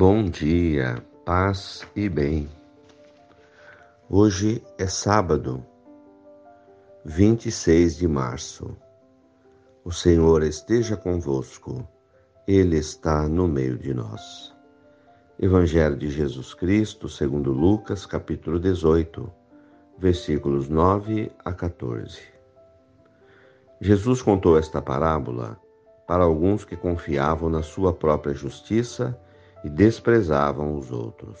Bom dia, paz e bem. Hoje é sábado, 26 de março. O Senhor esteja convosco, Ele está no meio de nós. Evangelho de Jesus Cristo, segundo Lucas, capítulo 18, versículos 9 a 14. Jesus contou esta parábola para alguns que confiavam na sua própria justiça e desprezavam os outros.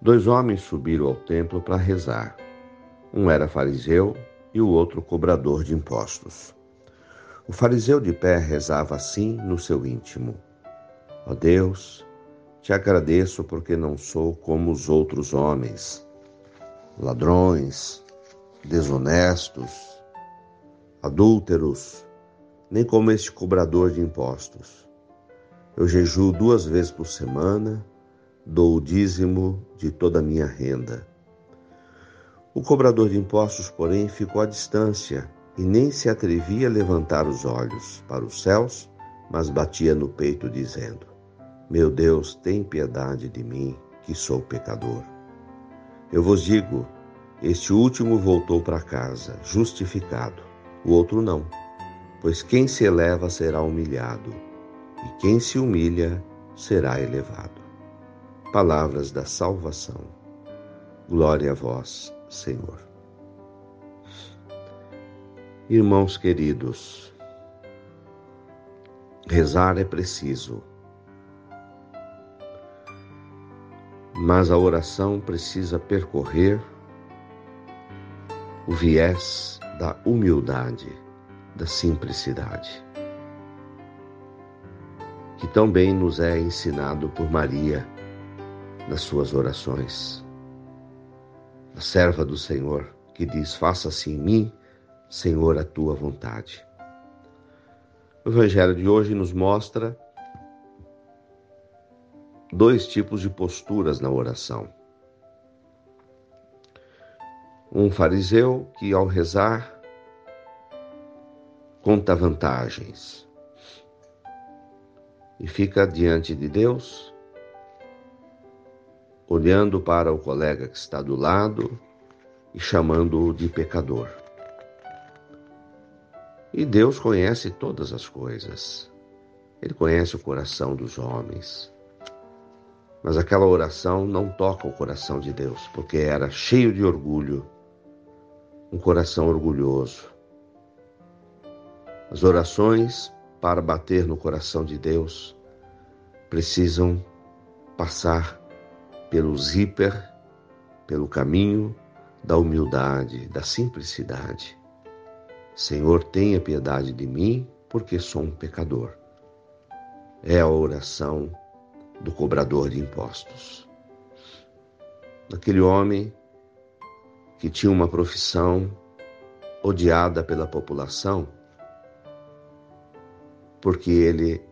Dois homens subiram ao templo para rezar. Um era fariseu e o outro cobrador de impostos. O fariseu de pé rezava assim no seu íntimo: Ó oh Deus, te agradeço porque não sou como os outros homens, ladrões, desonestos, adúlteros, nem como este cobrador de impostos. Eu jejuo duas vezes por semana, dou o dízimo de toda a minha renda. O cobrador de impostos, porém, ficou à distância e nem se atrevia a levantar os olhos para os céus, mas batia no peito, dizendo: Meu Deus, tem piedade de mim, que sou pecador. Eu vos digo: este último voltou para casa, justificado, o outro não, pois quem se eleva será humilhado e quem se humilha será elevado. Palavras da salvação. Glória a vós, Senhor. Irmãos queridos, rezar é preciso, mas a oração precisa percorrer o viés da humildade, da simplicidade que também nos é ensinado por Maria nas suas orações. A serva do Senhor, que diz: Faça-se em mim, Senhor, a tua vontade. O Evangelho de hoje nos mostra dois tipos de posturas na oração. Um fariseu que, ao rezar, conta vantagens e fica diante de Deus, olhando para o colega que está do lado e chamando-o de pecador. E Deus conhece todas as coisas. Ele conhece o coração dos homens. Mas aquela oração não toca o coração de Deus, porque era cheio de orgulho, um coração orgulhoso. As orações para bater no coração de Deus, precisam passar pelo zíper, pelo caminho da humildade, da simplicidade. Senhor, tenha piedade de mim, porque sou um pecador. É a oração do cobrador de impostos. Aquele homem que tinha uma profissão odiada pela população, porque ele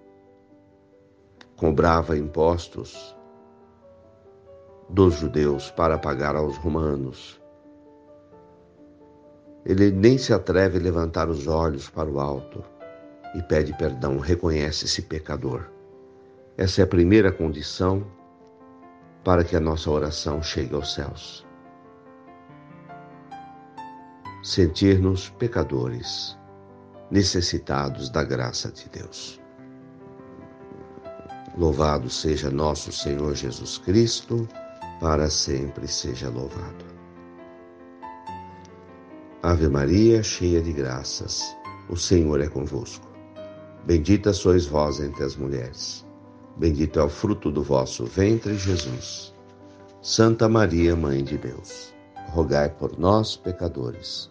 cobrava impostos dos judeus para pagar aos romanos. Ele nem se atreve a levantar os olhos para o alto e pede perdão, reconhece-se pecador. Essa é a primeira condição para que a nossa oração chegue aos céus. Sentir-nos pecadores necessitados da graça de Deus. Louvado seja nosso Senhor Jesus Cristo, para sempre seja louvado. Ave Maria, cheia de graças, o Senhor é convosco. Bendita sois vós entre as mulheres. Bendito é o fruto do vosso ventre, Jesus. Santa Maria, Mãe de Deus, rogai por nós, pecadores